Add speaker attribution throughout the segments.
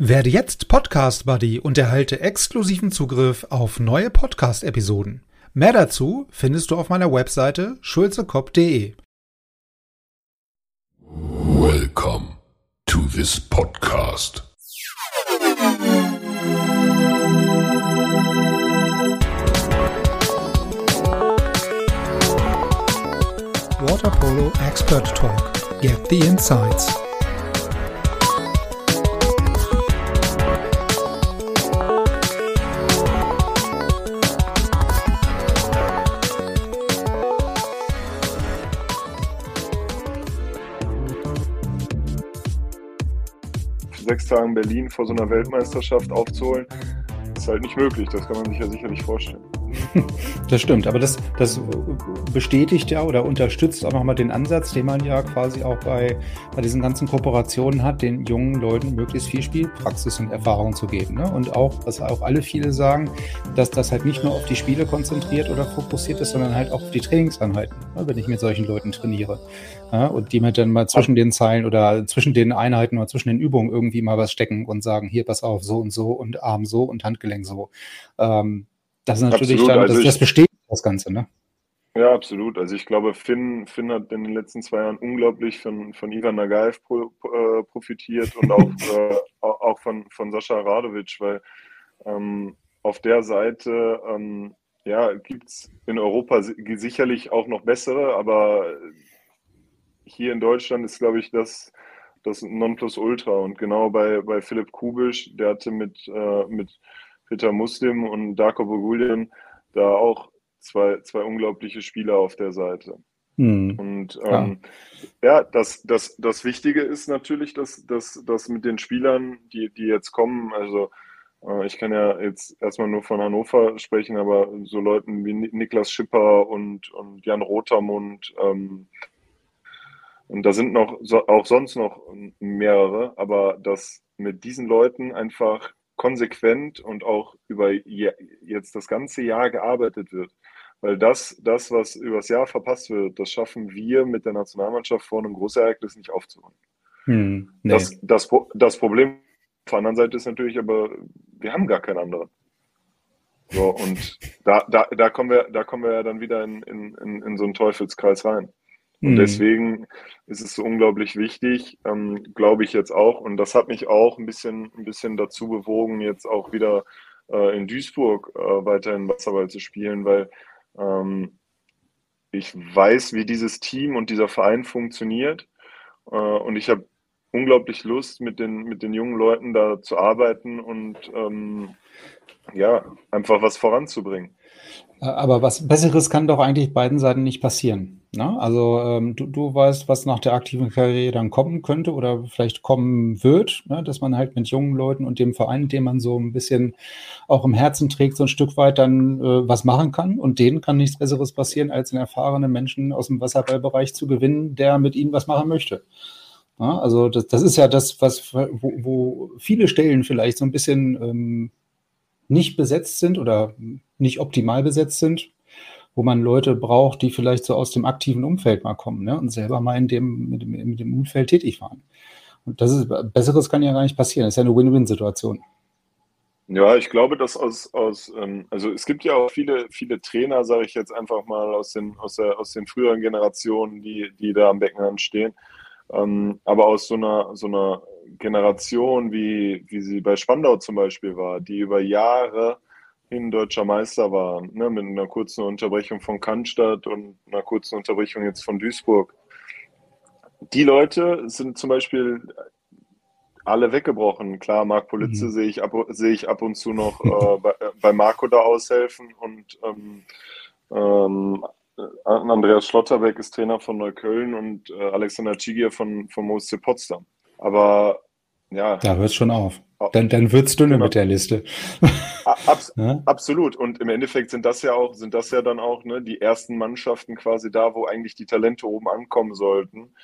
Speaker 1: Werde jetzt Podcast Buddy und erhalte exklusiven Zugriff auf neue Podcast-Episoden. Mehr dazu findest du auf meiner Webseite schulzekopf.de.
Speaker 2: Welcome to this podcast.
Speaker 1: Water Polo Expert Talk. Get the insights.
Speaker 3: Sechs Tagen Berlin vor so einer Weltmeisterschaft aufzuholen, ist halt nicht möglich. Das kann man sich ja sicherlich vorstellen.
Speaker 4: Das stimmt, aber das, das bestätigt ja oder unterstützt auch nochmal den Ansatz, den man ja quasi auch bei, bei diesen ganzen Kooperationen hat, den jungen Leuten möglichst viel Spielpraxis und Erfahrung zu geben. Ne? Und auch, was auch alle viele sagen, dass das halt nicht nur auf die Spiele konzentriert oder fokussiert ist, sondern halt auch auf die Trainingsanheiten, ne? wenn ich mit solchen Leuten trainiere. Ja? Und die mir dann mal zwischen den Zeilen oder zwischen den Einheiten oder zwischen den Übungen irgendwie mal was stecken und sagen, hier, pass auf, so und so und Arm so und Handgelenk so. Ähm, das ist natürlich
Speaker 3: Absolut,
Speaker 4: dann,
Speaker 3: also
Speaker 4: das,
Speaker 3: ich-
Speaker 4: das bestätigt das Ganze, ne?
Speaker 3: Ja, absolut. Also ich glaube, Finn, Finn hat in den letzten zwei Jahren unglaublich von, von Ivan Nagaev pro, äh, profitiert und auch, äh, au- auch von, von Sascha Radovic, weil ähm, auf der Seite ähm, ja, gibt es in Europa si- sicherlich auch noch bessere, aber hier in Deutschland ist, glaube ich, das, das Nonplusultra. Und genau bei, bei Philipp Kubisch, der hatte mit, äh, mit Peter Muslim und Darko Bogulian da auch zwei, zwei unglaubliche Spieler auf der Seite.
Speaker 4: Hm.
Speaker 3: Und
Speaker 4: Ja.
Speaker 3: ähm, ja, das, das, das Wichtige ist natürlich, dass, dass, dass mit den Spielern, die, die jetzt kommen, also äh, ich kann ja jetzt erstmal nur von Hannover sprechen, aber so Leuten wie Ni- Niklas Schipper und, und Jan Rotermund, ähm, und da sind noch so, auch sonst noch mehrere, aber dass mit diesen Leuten einfach konsequent und auch über je, jetzt das ganze Jahr gearbeitet wird. Weil das, das, was übers Jahr verpasst wird, das schaffen wir mit der Nationalmannschaft vor einem Großereignis nicht aufzuholen.
Speaker 4: Hm. Nee.
Speaker 3: Das, das, das Problem auf der anderen Seite ist natürlich aber, wir haben gar keinen anderen. So, und da, da, da, kommen wir, da kommen wir ja dann wieder in, in, in, in so einen Teufelskreis rein. Und
Speaker 4: Hm.
Speaker 3: deswegen ist es so unglaublich wichtig, ähm, glaube ich jetzt auch. Und das hat mich auch ein bisschen, ein bisschen dazu bewogen, jetzt auch wieder äh, in Duisburg äh, weiterhin Wasserball zu spielen, weil ähm, ich weiß, wie dieses Team und dieser Verein funktioniert. Äh, und ich habe unglaublich Lust, mit den, mit den jungen Leuten da zu arbeiten und ähm, ja, einfach was voranzubringen.
Speaker 4: Äh, Aber was Besseres kann doch eigentlich beiden Seiten nicht passieren. Ne? Also ähm, du, du weißt, was nach der aktiven Karriere dann kommen könnte oder vielleicht kommen wird, ne? dass man halt mit jungen Leuten und dem Verein, den man so ein bisschen auch im Herzen trägt, so ein Stück weit dann äh, was machen kann. Und denen kann nichts Besseres passieren, als einen erfahrenen Menschen aus dem Wasserballbereich zu gewinnen, der mit ihnen was machen möchte. Ja, also das, das ist ja das, was wo, wo viele Stellen vielleicht so ein bisschen ähm, nicht besetzt sind oder nicht optimal besetzt sind, wo man Leute braucht, die vielleicht so aus dem aktiven Umfeld mal kommen ne, und selber mal in dem, mit, dem, mit dem Umfeld tätig waren. Und das ist Besseres kann ja gar nicht passieren. Das ist ja eine Win-Win-Situation.
Speaker 3: Ja, ich glaube, dass aus, aus ähm, also es gibt ja auch viele, viele Trainer, sage ich jetzt einfach mal, aus den, aus der, aus den früheren Generationen, die, die da am Beckenrand stehen. Ähm, aber aus so einer, so einer Generation, wie, wie sie bei Spandau zum Beispiel war, die über Jahre hin deutscher Meister war, ne, mit einer kurzen Unterbrechung von Cannstatt und einer kurzen Unterbrechung jetzt von Duisburg. Die Leute sind zum Beispiel alle weggebrochen. Klar, Marc Politze
Speaker 4: Mhm.
Speaker 3: sehe ich, ab, sehe ich ab und zu noch äh, bei, äh, bei Marco da aushelfen und ähm, ähm, äh, Andreas Schlotterbeck ist Trainer von Neukölln und äh, Alexander Cigier von, vom OSC Potsdam. Aber ja,
Speaker 4: Da hört es schon auf. Dann, dann wird es dünne
Speaker 3: Genau.
Speaker 4: mit der Liste.
Speaker 3: abs
Speaker 4: Ja?
Speaker 3: absolut. Und im Endeffekt sind das ja auch, sind das ja dann auch ne, die ersten Mannschaften quasi da, wo eigentlich die Talente oben ankommen sollten.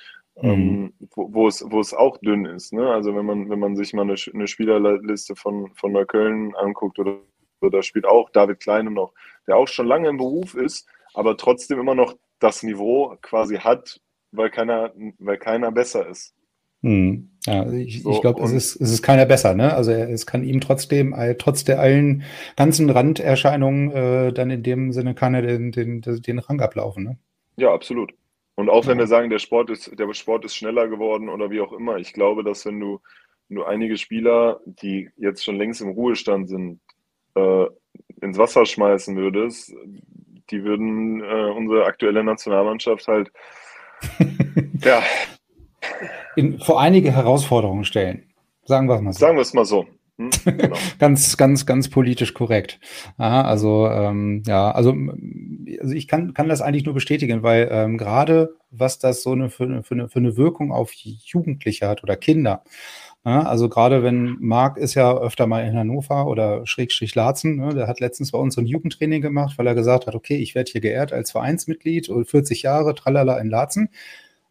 Speaker 4: Mhm.
Speaker 3: ähm, wo, es, wo es auch dünn ist. Ne? Also wenn man, wenn man sich mal eine, eine Spielerliste von, von Neukölln anguckt oder so, da spielt auch David Kleine noch, der auch schon lange im Beruf ist, aber trotzdem immer noch das Niveau quasi hat, weil keiner, weil keiner besser ist.
Speaker 4: Hm. Ja, ich, so, ich glaube, es ist, es ist keiner besser, ne? Also es kann ihm trotzdem, trotz der allen ganzen Randerscheinungen, äh, dann in dem Sinne kann er den, den, den Rang ablaufen, ne?
Speaker 3: Ja, absolut. Und auch wenn ja. wir sagen, der Sport ist, der Sport ist schneller geworden oder wie auch immer, ich glaube, dass wenn du, wenn du einige Spieler, die jetzt schon längst im Ruhestand sind, äh, ins Wasser schmeißen würdest, die würden äh, unsere aktuelle Nationalmannschaft halt
Speaker 4: ja, in, vor einige Herausforderungen stellen. Sagen wir es mal so.
Speaker 3: Sagen wir es mal so. Hm?
Speaker 4: Genau. ganz, ganz, ganz politisch korrekt. Aha, also ähm, ja, also, also ich kann, kann das eigentlich nur bestätigen, weil ähm, gerade was das so eine für, für, eine für eine Wirkung auf Jugendliche hat oder Kinder. Ja, also gerade wenn Marc ist ja öfter mal in Hannover oder Schrägstrich Larzen, ne, der hat letztens bei uns so ein Jugendtraining gemacht, weil er gesagt hat, okay, ich werde hier geehrt als Vereinsmitglied, 40 Jahre, tralala in Larzen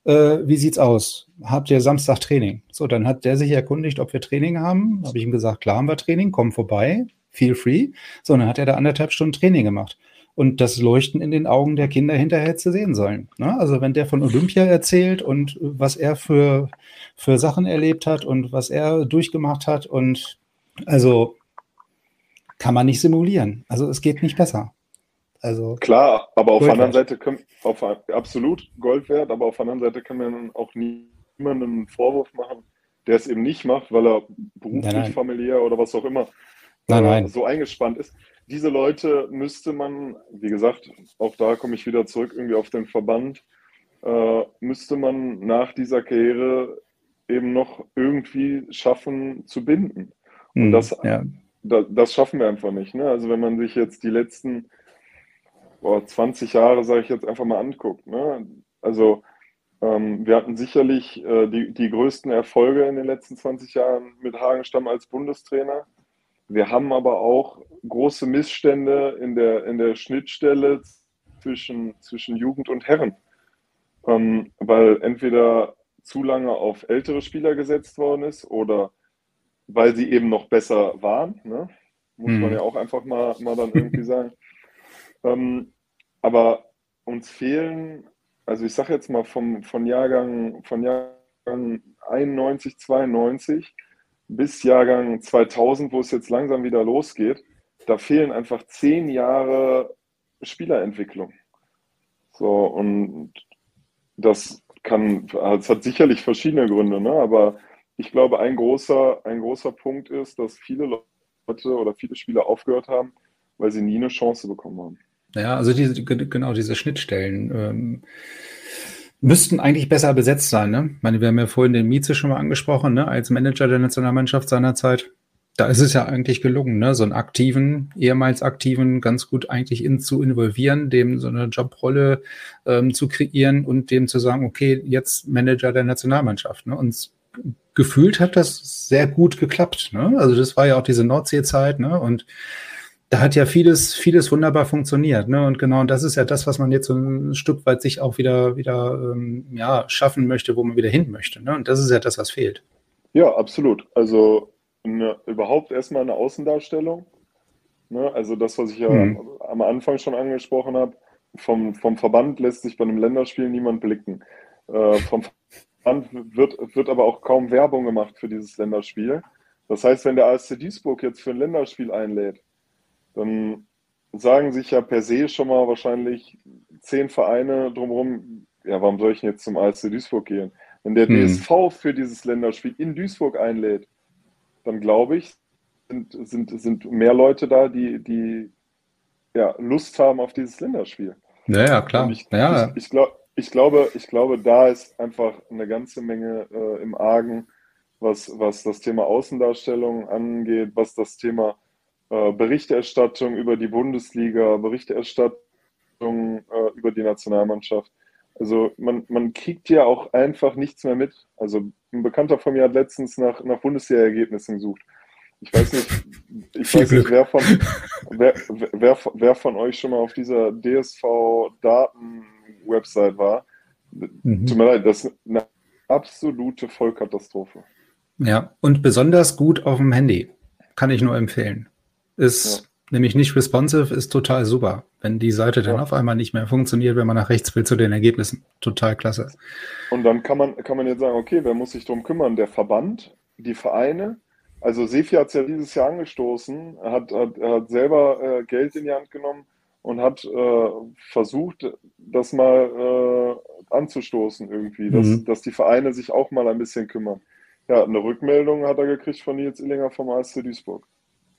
Speaker 4: äh, wie sieht's aus? Habt ihr Samstag Training? So, dann hat der sich erkundigt, ob wir Training haben. Habe ich ihm gesagt, klar haben wir Training, komm vorbei, feel free. So, dann hat er da anderthalb Stunden Training gemacht. Und das Leuchten in den Augen der Kinder hinterher zu sehen sollen. Ne? Also wenn der von Olympia erzählt und was er für, für Sachen erlebt hat und was er durchgemacht hat und also kann man nicht simulieren. Also es geht nicht besser.
Speaker 3: Also Klar, aber auf der anderen Seite können, auf, absolut Gold wert, aber auf der anderen Seite kann man auch niemandem einen Vorwurf machen, der es eben nicht macht, weil er beruflich, nein, nein. familiär oder was auch immer
Speaker 4: nein, nein.
Speaker 3: so eingespannt ist. Diese Leute müsste man, wie gesagt, auch da komme ich wieder zurück irgendwie auf den Verband, äh, müsste man nach dieser Karriere eben noch irgendwie schaffen zu binden. Und hm, das, ja. da, das schaffen wir einfach nicht. Ne? Also wenn man sich jetzt die letzten boah, 20 Jahre, sage ich jetzt einfach mal, anguckt. Ne? Also ähm, wir hatten sicherlich äh, die, die größten Erfolge in den letzten 20 Jahren mit Hagenstamm als Bundestrainer. Wir haben aber auch große Missstände in der, in der Schnittstelle zwischen, zwischen Jugend und Herren. Ähm, weil entweder zu lange auf ältere Spieler gesetzt worden ist oder weil sie eben noch besser waren. Ne? Muss hm. man mhm. ja auch einfach mal, mal dann irgendwie sagen. Ähm, aber uns fehlen, also ich sage jetzt mal vom, von, Jahrgang, von Jahrgang 91, 92 bis Jahrgang 2000, wo es jetzt langsam wieder losgeht, da fehlen einfach zehn Jahre Spielerentwicklung. So, und das kann, es hat sicherlich verschiedene Gründe, ne? aber ich glaube, ein großer, ein großer Punkt ist, dass viele Leute oder viele Spieler aufgehört haben, weil sie nie eine Chance bekommen haben.
Speaker 4: Ja, also diese, genau diese Schnittstellen ähm, müssten eigentlich besser besetzt sein. Ne? Ich meine, wir haben ja vorhin den Mieze schon mal angesprochen, ne? als Manager der Nationalmannschaft seinerzeit. Da ist es ja eigentlich gelungen, ne? so einen aktiven, ehemals aktiven, ganz gut eigentlich in, zu involvieren, dem so eine Jobrolle ähm, zu kreieren und dem zu sagen, okay, jetzt Manager der Nationalmannschaft. Ne? Und gefühlt hat das sehr gut geklappt. Ne? Also das war ja auch diese Nordsee-Zeit ne? und da hat ja vieles, vieles wunderbar funktioniert. Ne? Und genau das ist ja das, was man jetzt so ein Stück weit sich auch wieder, wieder ähm, ja, schaffen möchte, wo man wieder hin möchte. Ne? Und das ist ja das, was fehlt.
Speaker 3: Ja, absolut. Also eine, überhaupt erstmal eine Außendarstellung. Ne? Also das, was ich ja mhm. am Anfang schon angesprochen habe, vom, vom Verband lässt sich bei einem Länderspiel niemand blicken. Äh, vom Verband wird, wird aber auch kaum Werbung gemacht für dieses Länderspiel. Das heißt, wenn der ASC Duisburg jetzt für ein Länderspiel einlädt, dann sagen sich ja per se schon mal wahrscheinlich zehn Vereine drumherum, ja, warum soll ich denn jetzt zum ASC Duisburg gehen? Wenn der hm. DSV für dieses Länderspiel in Duisburg einlädt, dann glaube ich, sind, sind, sind mehr Leute da, die, die ja, Lust haben auf dieses Länderspiel.
Speaker 4: Ja, ja klar.
Speaker 3: ich, ja. Ich, ich, glaub, ich, glaube, ich glaube, da ist einfach eine ganze Menge äh, im Argen, was, was das Thema Außendarstellung angeht, was das Thema Berichterstattung über die Bundesliga, Berichterstattung äh, über die Nationalmannschaft. Also man, man kriegt ja auch einfach nichts mehr mit. Also ein Bekannter von mir hat letztens nach, nach Bundesliga-Ergebnissen gesucht. Ich weiß nicht, ich weiß nicht wer, von, wer, wer, wer von euch schon mal auf dieser DSV-Daten-Website war. Mhm. Tut mir leid, das ist eine absolute Vollkatastrophe.
Speaker 4: Ja, und besonders gut auf dem Handy. Kann ich nur empfehlen. Ist nämlich nicht responsive, ist total super. Wenn die Seite dann
Speaker 3: Ja.
Speaker 4: auf einmal nicht mehr funktioniert, wenn man nach rechts will zu den Ergebnissen. Total klasse.
Speaker 3: Und dann kann man, kann man jetzt sagen, okay, wer muss sich drum kümmern? Der Verband, die Vereine. Also Sefi hat es ja dieses Jahr angestoßen, hat, hat, hat selber äh, Geld in die Hand genommen und hat äh, versucht, das mal äh, anzustoßen irgendwie, dass,
Speaker 4: Mhm.
Speaker 3: dass die Vereine sich auch mal ein bisschen kümmern. Ja, eine Rückmeldung hat er gekriegt von Nils Illinger vom ASC Duisburg.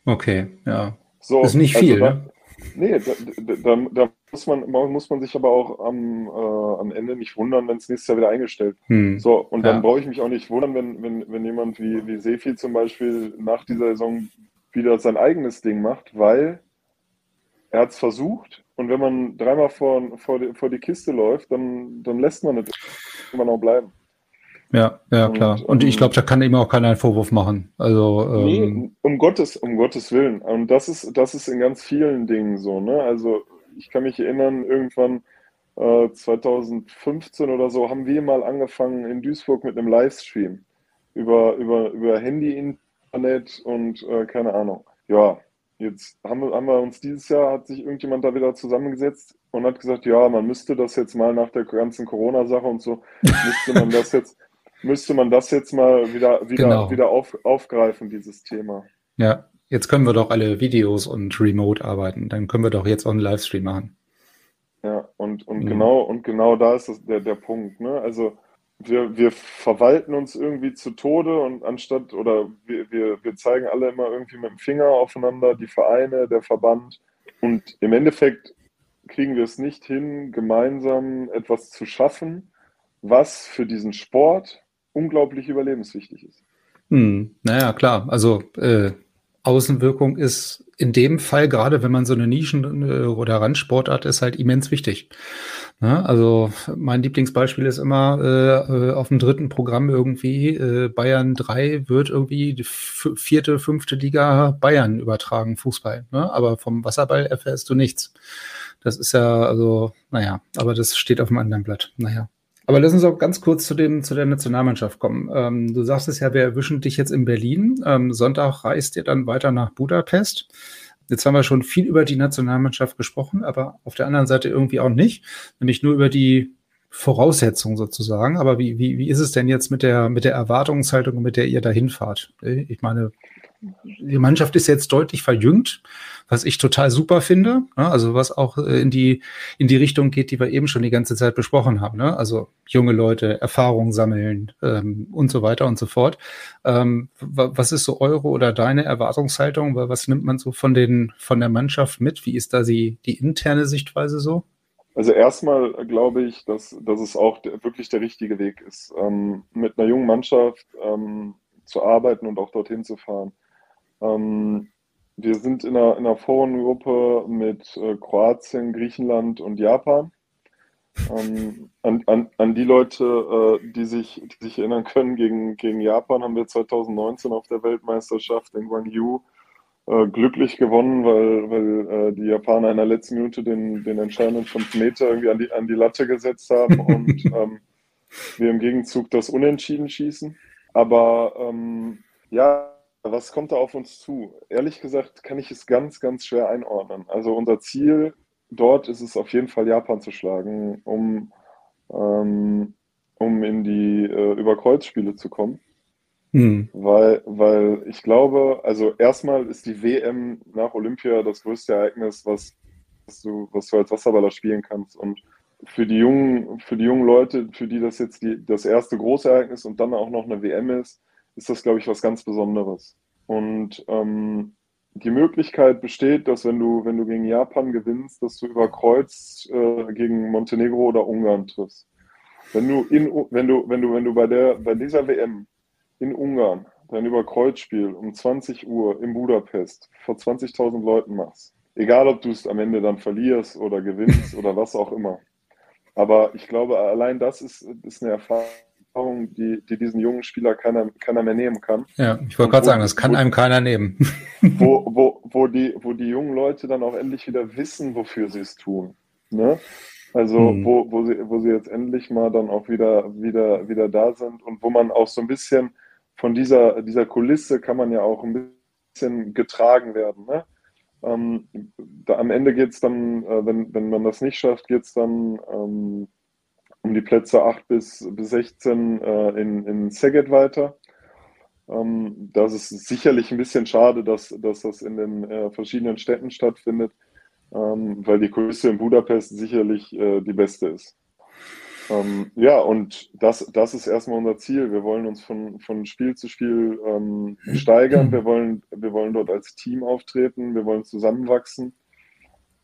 Speaker 4: Okay, ja.
Speaker 3: So,
Speaker 4: Ist nicht
Speaker 3: also
Speaker 4: viel,
Speaker 3: da,
Speaker 4: ne?
Speaker 3: Nee, da, da, da, da muss man, muss man sich aber auch am, äh, am Ende nicht wundern, wenn es nächstes Jahr wieder eingestellt
Speaker 4: Hm.
Speaker 3: so, und dann
Speaker 4: Ja.
Speaker 3: brauche ich mich auch nicht wundern, wenn, wenn, wenn jemand wie, wie Sefi zum Beispiel nach dieser Saison wieder sein eigenes Ding macht, weil er hat es versucht und wenn man dreimal vor, vor, die, vor die Kiste läuft, dann, dann lässt man es immer noch bleiben.
Speaker 4: Ja, ja,
Speaker 3: Und,
Speaker 4: klar. Und ich
Speaker 3: ähm,
Speaker 4: glaube, da kann ihm auch keiner einen Vorwurf machen. Also, ähm,
Speaker 3: Nee, um Gottes, um Gottes Willen. Und das ist, das ist in ganz vielen Dingen so, ne? Also ich kann mich erinnern, irgendwann äh, 2015 oder so haben wir mal angefangen in Duisburg mit einem Livestream über, über, über Handy, Internet und äh, keine Ahnung. Ja, jetzt haben wir, haben wir uns dieses Jahr, hat sich irgendjemand da wieder zusammengesetzt und hat gesagt, ja, man müsste das jetzt mal nach der ganzen Corona-Sache und so, müsste man das jetzt, müsste man das jetzt mal wieder, wieder,
Speaker 4: Genau.
Speaker 3: wieder auf, aufgreifen, dieses Thema.
Speaker 4: ja, jetzt können wir doch alle Videos und remote arbeiten. Dann können wir doch jetzt auch einen Livestream machen.
Speaker 3: Ja, und, und
Speaker 4: Mhm.
Speaker 3: genau, und genau da ist das, der, der Punkt, ne? Also wir, wir verwalten uns irgendwie zu Tode und anstatt, oder wir, wir, wir zeigen alle immer irgendwie mit dem Finger aufeinander, die Vereine, der Verband. Und im Endeffekt kriegen wir es nicht hin, gemeinsam etwas zu schaffen, was für diesen Sport unglaublich überlebenswichtig ist.
Speaker 4: Hm, naja, klar. Also äh, Außenwirkung ist in dem Fall, gerade wenn man so eine Nischen- äh, oder Randsportart ist, halt immens wichtig. Ne? Also mein Lieblingsbeispiel ist immer äh, äh, auf dem dritten Programm irgendwie, äh, Bayern 3 wird irgendwie die vierte, fünfte Liga Bayern übertragen, Fußball. Ne? Aber vom Wasserball erfährst du nichts. Das ist ja, also, naja, aber das steht auf einem anderen Blatt. Naja. Aber lass uns auch ganz kurz zu, dem, zu der Nationalmannschaft kommen. Ähm, du sagst es ja, wir erwischen dich jetzt in Berlin. Ähm, Sonntag reist ihr dann weiter nach Budapest. Jetzt haben wir schon viel über die Nationalmannschaft gesprochen, aber auf der anderen Seite irgendwie auch nicht, nämlich nur über die Voraussetzungen sozusagen. Aber wie, wie, wie ist es denn jetzt mit der, mit der Erwartungshaltung, mit der ihr da hinfahrt? Ich meine, die Mannschaft ist jetzt deutlich verjüngt, was ich total super finde. Ne? Also was auch äh, in die, in die Richtung geht, die wir eben schon die ganze Zeit besprochen haben. Ne? Also junge Leute, Erfahrung sammeln ähm, und so weiter und so fort. Ähm, wa- was ist so eure oder deine Erwartungshaltung? Wa- Was nimmt man so von, den, von der Mannschaft mit? Wie ist da die, die interne Sichtweise so?
Speaker 3: Also erstmal glaube ich, dass, dass es auch wirklich der richtige Weg ist, ähm, mit einer jungen Mannschaft ähm, zu arbeiten und auch dorthin zu fahren. Ähm, wir sind in einer, in einer Vorrundengruppe mit äh, Kroatien, Griechenland und Japan. Ähm, an, an, an die Leute, äh, die sich, die sich erinnern können, gegen, gegen Japan haben wir 2019 auf der Weltmeisterschaft in Gwangju äh, glücklich gewonnen, weil, weil äh, die Japaner in der letzten Minute den, den entscheidenden 5 Meter irgendwie an die, an die Latte gesetzt haben und ähm, wir im Gegenzug das Unentschieden schießen. Aber ähm, ja, was kommt da auf uns zu? Ehrlich gesagt kann ich es ganz, ganz schwer einordnen. Also unser Ziel dort ist es auf jeden Fall Japan zu schlagen, um, ähm, um in die äh, Überkreuzspiele zu kommen.
Speaker 4: Hm.
Speaker 3: Weil, weil ich glaube, also erstmal ist die WM nach Olympia das größte Ereignis, was, was du, was du als Wasserballer spielen kannst. Und für die jungen, für die jungen Leute, für die das jetzt die, das erste große Ereignis und dann auch noch eine WM ist, ist das, glaube ich, was ganz Besonderes. Und ähm, die Möglichkeit besteht, dass wenn du, wenn du gegen Japan gewinnst, dass du über Kreuz äh, gegen Montenegro oder Ungarn triffst. Wenn du in, wenn du, wenn du, wenn du bei der, bei dieser WM in Ungarn dein Überkreuzspiel um 20 Uhr in Budapest vor 20.000 Leuten machst, egal ob du es am Ende dann verlierst oder gewinnst oder was auch immer. Aber ich glaube, allein das ist, ist eine Erfahrung, die, die diesen jungen Spieler keiner, keiner mehr nehmen kann.
Speaker 4: Ja, ich wollte gerade sagen, das kann einem keiner nehmen.
Speaker 3: Wo, wo, wo, die, wo die jungen Leute dann auch endlich wieder wissen, wofür sie es tun. Ne? Also
Speaker 4: Mhm.
Speaker 3: wo, wo, sie, wo sie jetzt endlich mal dann auch wieder, wieder, wieder da sind und wo man auch so ein bisschen von dieser, dieser Kulisse kann man ja auch ein bisschen getragen werden. Ne? Ähm, da, am Ende geht es dann, äh, wenn, wenn man das nicht schafft, geht es dann ähm, um die Plätze 8 bis, bis 16 äh, in, in Szeged weiter. Ähm, das ist sicherlich ein bisschen schade, dass, dass das in den äh, verschiedenen Städten stattfindet, ähm, weil die Kulisse in Budapest sicherlich äh, die beste ist. Ähm, ja, und das, das ist erstmal unser Ziel. Wir wollen uns von, von Spiel zu Spiel ähm, steigern. Wir wollen, wir wollen dort als Team auftreten. Wir wollen zusammenwachsen.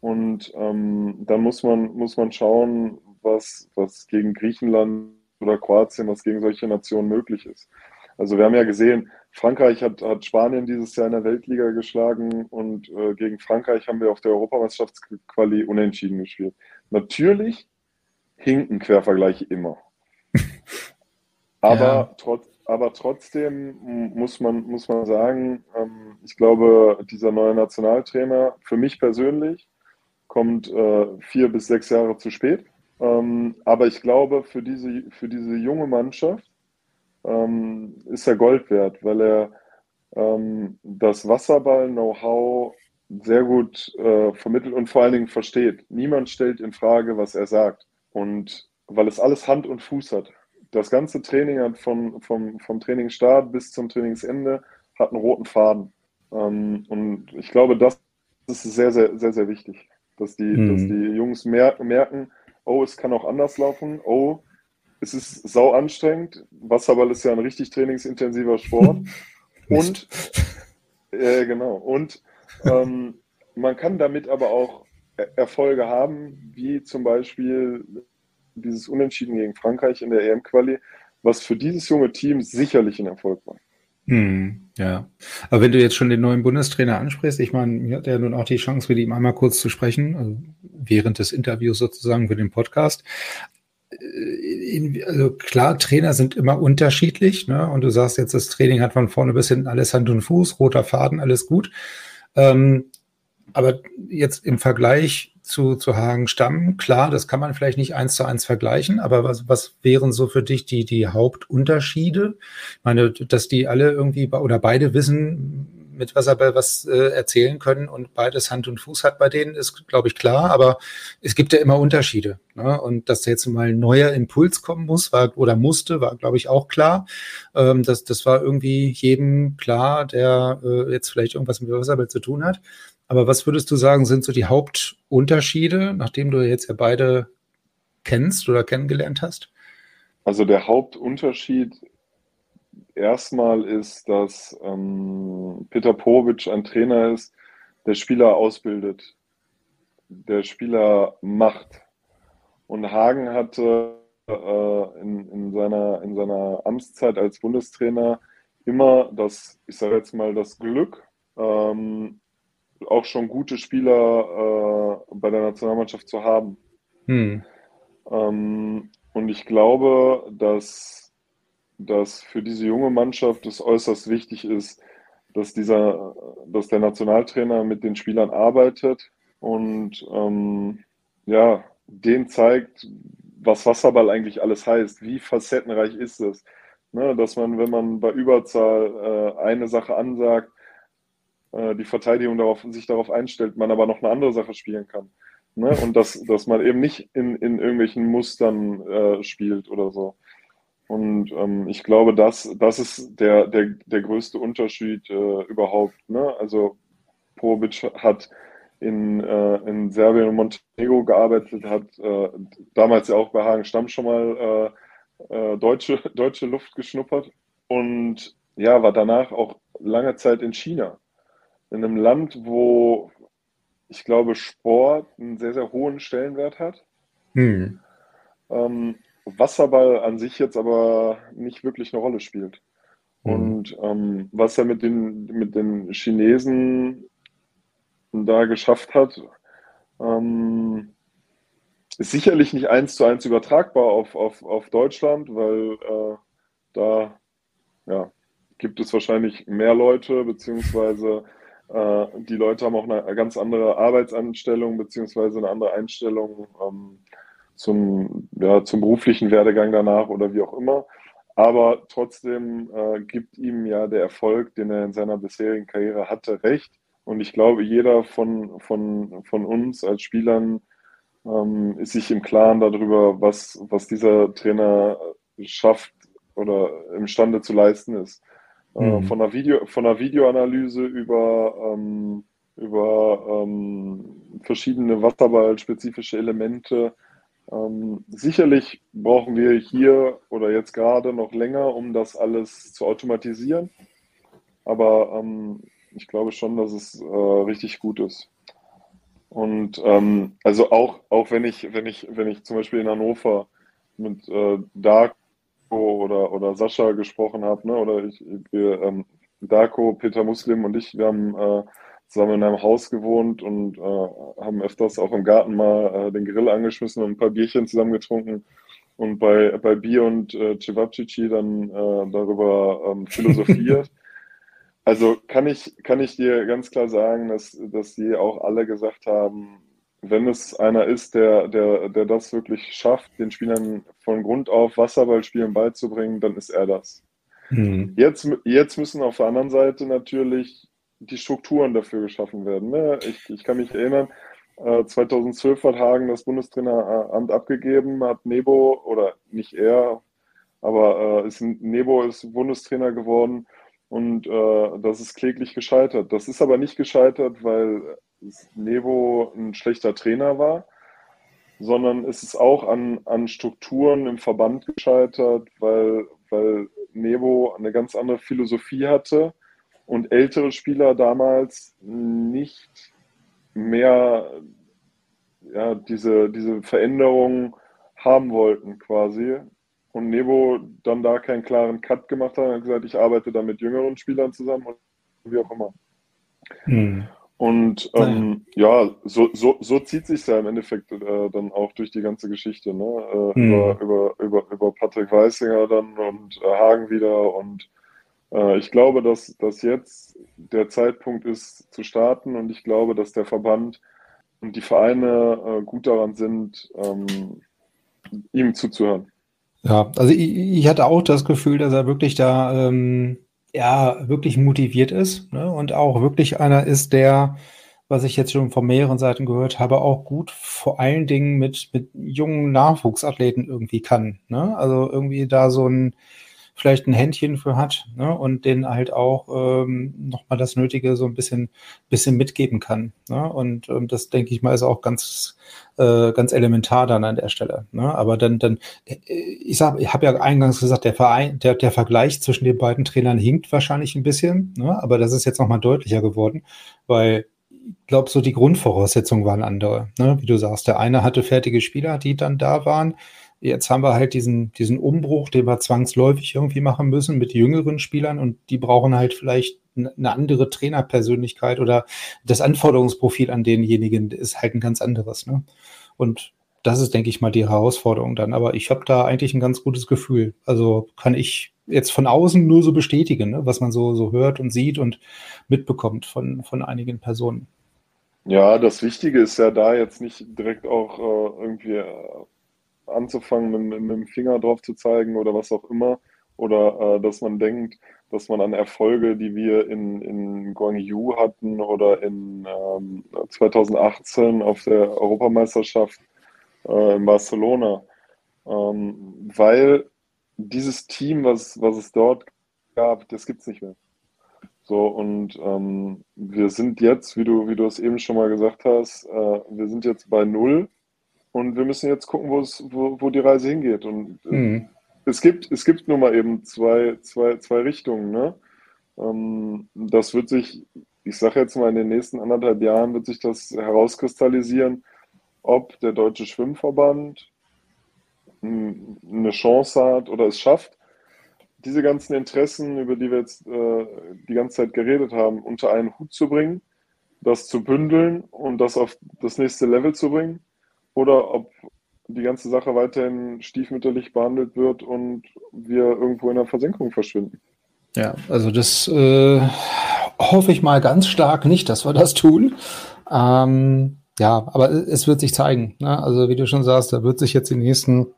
Speaker 3: Und ähm, dann muss man, muss man schauen, was, was gegen Griechenland oder Kroatien, was gegen solche Nationen möglich ist. Also wir haben ja gesehen, Frankreich hat, hat Spanien dieses Jahr in der Weltliga geschlagen und äh, gegen Frankreich haben wir auf der Europameisterschaftsquali unentschieden gespielt. Natürlich hinken Quervergleiche immer. aber, ja. trotz, aber trotzdem muss man, muss man sagen, ähm, ich glaube, dieser neue Nationaltrainer, für mich persönlich, kommt äh, vier bis sechs Jahre zu spät. Ähm, aber ich glaube, für diese, für diese junge Mannschaft ähm, ist er Gold wert, weil er ähm, das Wasserball-Know-how sehr gut äh, vermittelt und vor allen Dingen versteht. Niemand stellt in Frage, was er sagt. Und weil es alles Hand und Fuß hat. Das ganze Training hat von, vom, vom Trainingsstart bis zum Trainingsende hat einen roten Faden. Ähm, und ich glaube, das ist sehr, sehr, sehr, sehr wichtig, dass die, mhm. dass die Jungs mer merken, oh, es kann auch anders laufen, oh, es ist sau anstrengend. Wasserball ist ja ein richtig trainingsintensiver Sport. und, äh, genau, und ähm, man kann damit aber auch Erfolge haben, wie zum Beispiel dieses Unentschieden gegen Frankreich in der EM-Quali, was für dieses junge Team sicherlich ein Erfolg war.
Speaker 4: Hm, ja, aber wenn du jetzt schon den neuen Bundestrainer ansprichst, ich meine, mir hat ja nun auch die Chance, mit ihm einmal kurz zu sprechen, also während des Interviews sozusagen für den Podcast. Äh, also klar, Trainer sind immer unterschiedlich, ne? Und du sagst jetzt, das Training hat von vorne bis hinten alles Hand und Fuß, roter Faden, alles gut. Ähm, aber jetzt im Vergleich zu, zu Hagen Stamm, klar, das kann man vielleicht nicht eins zu eins vergleichen, aber was, was wären so für dich die, die Hauptunterschiede? Ich meine, dass die alle irgendwie oder beide wissen, mit was aber was äh, erzählen können und beides Hand und Fuß hat bei denen, ist, glaube ich, klar, aber es gibt ja immer Unterschiede. Ne? Und dass jetzt mal ein neuer Impuls kommen muss, war oder musste, war, glaube ich, auch klar. Ähm, das, das war irgendwie jedem klar, der äh, jetzt vielleicht irgendwas mit Wasserball zu tun hat. Aber was würdest du sagen, sind so die Hauptunterschiede, nachdem du jetzt ja beide kennst oder kennengelernt hast?
Speaker 3: Also der Hauptunterschied erstmal ist, dass ähm, Peter Povic ein Trainer ist, der Spieler ausbildet, der Spieler macht. Und Hagen hatte äh, in, in, seiner, in seiner Amtszeit als Bundestrainer immer das, ich sage jetzt mal, das Glück, ähm, auch schon gute Spieler äh, bei der Nationalmannschaft zu haben. Hm. Ähm, und ich glaube, dass, dass für diese junge Mannschaft es äußerst wichtig ist, dass dieser, dass der Nationaltrainer mit den Spielern arbeitet und ähm, ja, denen zeigt, was Wasserball eigentlich alles heißt, wie facettenreich ist es. Ne, dass man, wenn man bei Überzahl äh, eine Sache ansagt, äh, die Verteidigung darauf, sich darauf einstellt, man aber noch eine andere Sache spielen kann. Ne? Und dass, dass man eben nicht in, in irgendwelchen Mustern äh, spielt oder so. Und ähm, ich glaube, das, das ist der, der, der größte Unterschied äh, überhaupt. Ne? Also Probic hat in, äh, in Serbien und Montenegro gearbeitet, hat äh, damals ja auch bei Hagen Stamm schon mal äh, äh, deutsche, deutsche Luft geschnuppert und ja, war danach auch lange Zeit in China in einem Land, wo ich glaube, Sport einen sehr, sehr hohen Stellenwert hat. Hm. Ähm, Wasserball an sich jetzt aber nicht wirklich eine Rolle spielt. Hm. Und ähm, was er mit den, mit den Chinesen da geschafft hat, ähm, ist sicherlich nicht eins zu eins übertragbar auf, auf, auf Deutschland, weil äh, da ja, gibt es wahrscheinlich mehr Leute, beziehungsweise äh, die Leute haben auch eine ganz andere Arbeitsanstellung beziehungsweise eine andere Einstellung ähm, zum, ja, zum beruflichen Werdegang danach oder wie auch immer. Aber trotzdem äh, gibt ihm ja der Erfolg, den er in seiner bisherigen Karriere hatte, recht. und ich glaube, jeder von, von, von uns als Spielern ähm, ist sich im Klaren darüber, was, was dieser Trainer schafft oder imstande zu leisten ist. Äh, mhm. Äh, von, der Video, von der Videoanalyse über, ähm, über ähm, verschiedene Wasserball-spezifische Elemente. Ähm, sicherlich brauchen wir hier oder jetzt gerade noch länger, um das alles zu automatisieren. Aber ähm, ich glaube schon, dass es äh, richtig gut ist. Und ähm, also auch, auch wenn ich, wenn ich, wenn ich zum Beispiel in Hannover mit äh, Darko oder, oder Sascha gesprochen habe, ne, oder ich, wir, ähm, Darko, Peter Muslim und ich, wir haben äh, zusammen in einem Haus gewohnt und äh, haben öfters auch im Garten mal äh, den Grill angeschmissen und ein paar Bierchen zusammen getrunken und bei, bei Bier und äh, Cevapcici dann äh, darüber ähm, philosophiert. Also kann ich, kann ich dir ganz klar sagen, dass, dass sie auch alle gesagt haben, wenn es einer ist, der, der, der das wirklich schafft, den Spielern von Grund auf Wasserballspielen beizubringen, dann ist er das. Mhm. Jetzt, jetzt müssen auf der anderen Seite natürlich die Strukturen dafür geschaffen werden. Ne? Ich, ich kann mich erinnern, 2012 äh, hat Hagen das Bundestraineramt abgegeben, hat Nebo, oder nicht er, aber äh, ist, Nebo ist Bundestrainer geworden und äh, das ist kläglich gescheitert. Das ist aber nicht gescheitert, weil Nebo ein schlechter Trainer war, sondern es ist auch an, an Strukturen im Verband gescheitert, weil, weil Nebo eine ganz andere Philosophie hatte und ältere Spieler damals nicht mehr ja, diese, diese Veränderung haben wollten quasi und Nebo dann da keinen klaren Cut gemacht hat und gesagt, ich arbeite da mit jüngeren Spielern zusammen und wie auch immer. Hm. Und ähm, ja. ja, so, so, so zieht sich ja im Endeffekt äh, dann auch durch die ganze Geschichte, ne? Äh, hm. über, über, über, über Patrick Weissinger dann und äh, Hagen wieder. Und äh, ich glaube, dass, dass jetzt der Zeitpunkt ist zu starten und ich glaube, dass der Verband und die Vereine äh, gut daran sind, ähm, ihm zuzuhören.
Speaker 4: Ja, also ich, ich, hatte auch das Gefühl, dass er wirklich da ähm, ja wirklich motiviert ist ne? und auch wirklich einer ist, der, was ich jetzt schon von mehreren Seiten gehört habe, auch gut vor allen Dingen mit, mit jungen Nachwuchsathleten irgendwie kann. Ne? Also irgendwie da so ein vielleicht ein Händchen für hat ne? und den halt auch ähm, nochmal das Nötige so ein bisschen, bisschen mitgeben kann. Ne? Und ähm, das, denke ich mal, ist auch ganz, äh, ganz elementar dann an der Stelle. Ne? Aber dann, dann, äh, ich ich habe ja eingangs gesagt, der Verein, der, der Vergleich zwischen den beiden Trainern hinkt wahrscheinlich ein bisschen, ne? aber das ist jetzt nochmal deutlicher geworden, weil ich glaube, so die Grundvoraussetzungen waren andere. Ne? Wie du sagst, der eine hatte fertige Spieler, die dann da waren Jetzt haben wir halt diesen, diesen Umbruch, den wir zwangsläufig irgendwie machen müssen mit jüngeren Spielern und die brauchen halt vielleicht eine andere Trainerpersönlichkeit oder das Anforderungsprofil an denjenigen ist halt ein ganz anderes. Ne? Und das ist, denke ich mal, die Herausforderung dann. Aber ich habe da eigentlich ein ganz gutes Gefühl. Also kann ich jetzt von außen nur so bestätigen, ne? was man so, so hört und sieht und mitbekommt von, von einigen Personen.
Speaker 3: Ja, das Wichtige ist ja da jetzt nicht direkt auch äh, irgendwie anzufangen, mit, mit, dem Finger drauf zu zeigen oder was auch immer. Oder äh, dass man denkt, dass man an Erfolge, die wir in, in Guangzhou hatten oder in ähm, 2018 auf der Europameisterschaft äh, in Barcelona, ähm, weil dieses Team, was, was es dort gab, das gibt es nicht mehr. So, und ähm, wir sind jetzt, wie du, wie du es eben schon mal gesagt hast, äh, wir sind jetzt bei null und wir müssen jetzt gucken, wo, es, wo, wo die Reise hingeht. Und äh, mhm. es, gibt, es gibt nun mal eben zwei, zwei, zwei Richtungen. Ne? Ähm, das wird sich, ich sage jetzt mal, in den nächsten anderthalb Jahren wird sich das herauskristallisieren, ob der Deutsche Schwimmverband eine Chance hat oder es schafft, diese ganzen Interessen, über die wir jetzt äh, die ganze Zeit geredet haben, unter einen Hut zu bringen, das zu bündeln und das auf das nächste Level zu bringen oder ob die ganze Sache weiterhin stiefmütterlich behandelt wird und wir irgendwo in der Versenkung verschwinden.
Speaker 4: Ja, also das äh, hoffe ich mal ganz stark nicht, dass wir das tun. Ähm, ja, aber es wird sich zeigen. Ne? Also wie du schon sagst, da wird sich jetzt die nächsten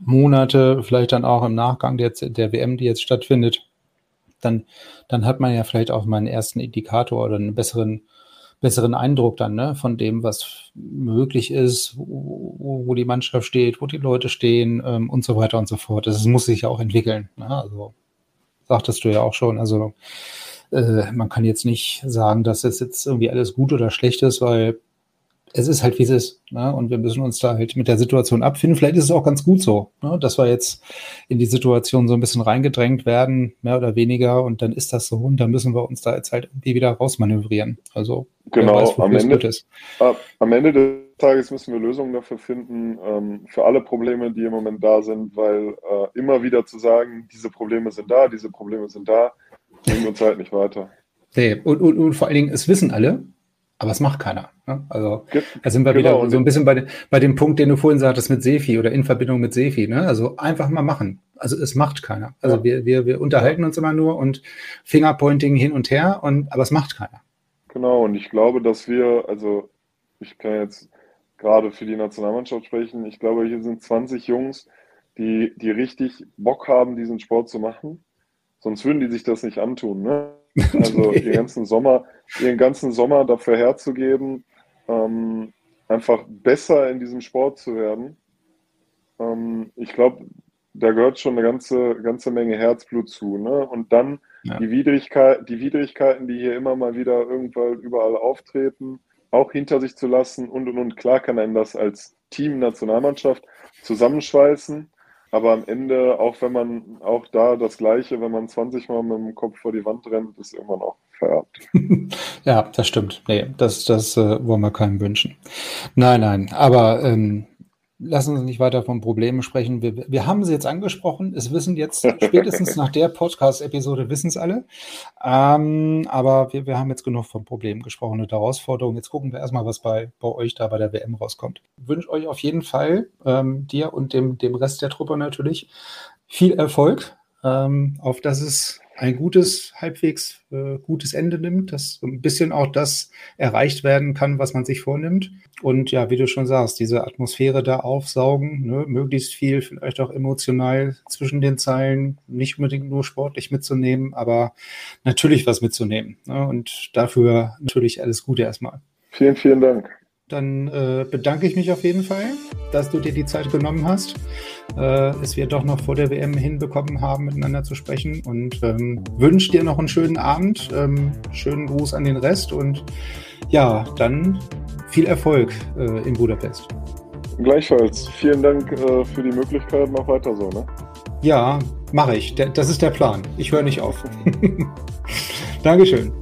Speaker 4: Monate, vielleicht dann auch im Nachgang der, der WM, die jetzt stattfindet, dann, dann hat man ja vielleicht auch mal einen ersten Indikator oder einen besseren, besseren Eindruck dann ne, von dem, was möglich ist, wo, wo die Mannschaft steht, wo die Leute stehen ähm, und so weiter und so fort. Das muss sich ja auch entwickeln. Ne? Also sagtest du ja auch schon. Also äh, man kann jetzt nicht sagen, dass es jetzt irgendwie alles gut oder schlecht ist, weil es ist halt, wie es ist. Ne? Und wir müssen uns da halt mit der Situation abfinden. Vielleicht ist es auch ganz gut so, ne? dass wir jetzt in die Situation so ein bisschen reingedrängt werden, mehr oder weniger. Und dann ist das so. Und dann müssen wir uns da jetzt halt irgendwie wieder rausmanövrieren. Also,
Speaker 3: genau, weiß, am, Ende, am Ende des Tages müssen wir Lösungen dafür finden, ähm, für alle Probleme, die im Moment da sind, weil äh, immer wieder zu sagen, diese Probleme sind da, diese Probleme sind da, bringt uns halt nicht weiter.
Speaker 4: Nee, und, und, und vor allen Dingen, es wissen alle, aber es macht keiner. Ne? Also da sind wir genau. wieder so ein bisschen bei, bei dem Punkt, den du vorhin sagtest mit Sefi oder in Verbindung mit Sefi. Ne? Also einfach mal machen. Also es macht keiner. Also ja. wir, wir, wir unterhalten uns immer nur und Fingerpointing hin und her, und, aber es macht keiner.
Speaker 3: Genau, und ich glaube, dass wir, also ich kann jetzt gerade für die Nationalmannschaft sprechen, ich glaube, hier sind 20 Jungs, die, die richtig Bock haben, diesen Sport zu machen. Sonst würden die sich das nicht antun. Ne? Also den ganzen Sommer, den ganzen Sommer dafür herzugeben, ähm, einfach besser in diesem Sport zu werden. Ähm, ich glaube, da gehört schon eine ganze, ganze Menge Herzblut zu. Ne? Und dann ja. die, Widrigkeit, die Widrigkeiten, die hier immer mal wieder irgendwann überall auftreten, auch hinter sich zu lassen und und und. Klar kann einen das als Team Nationalmannschaft zusammenschweißen. Aber am Ende, auch wenn man auch da das Gleiche, wenn man 20 Mal mit dem Kopf vor die Wand rennt, ist irgendwann auch vererbt.
Speaker 4: ja, das stimmt. Nee, das, das äh, wollen wir keinem wünschen. Nein, nein. Aber ähm, lassen Sie uns nicht weiter von Problemen sprechen. Wir, wir haben sie jetzt angesprochen. Es wissen jetzt, spätestens nach der Podcast-Episode wissen es alle. Ähm, aber wir, wir haben jetzt genug von Problemen gesprochen und Herausforderungen. Jetzt gucken wir erstmal, was bei, bei euch da bei der WM rauskommt. Ich wünsche euch auf jeden Fall, ähm, dir und dem, dem Rest der Truppe natürlich, viel Erfolg, ähm, auf dass es ein gutes, halbwegs äh, gutes Ende nimmt, dass ein bisschen auch das erreicht werden kann, was man sich vornimmt. Und ja, wie du schon sagst, diese Atmosphäre da aufsaugen, ne, möglichst viel, vielleicht auch emotional zwischen den Zeilen, nicht unbedingt nur sportlich mitzunehmen, aber natürlich was mitzunehmen. Ne, und dafür natürlich alles Gute erstmal.
Speaker 3: Vielen, vielen Dank.
Speaker 4: Dann äh, bedanke ich mich auf jeden Fall, dass du dir die Zeit genommen hast, äh, es wir doch noch vor der WM hinbekommen haben, miteinander zu sprechen und ähm, wünsche dir noch einen schönen Abend, ähm, schönen Gruß an den Rest und ja, dann viel Erfolg äh, in Budapest.
Speaker 3: Gleichfalls. Vielen Dank äh, für die Möglichkeit. Mach weiter so, ne?
Speaker 4: Ja, mache ich. das ist der Plan. Ich höre nicht auf. Dankeschön.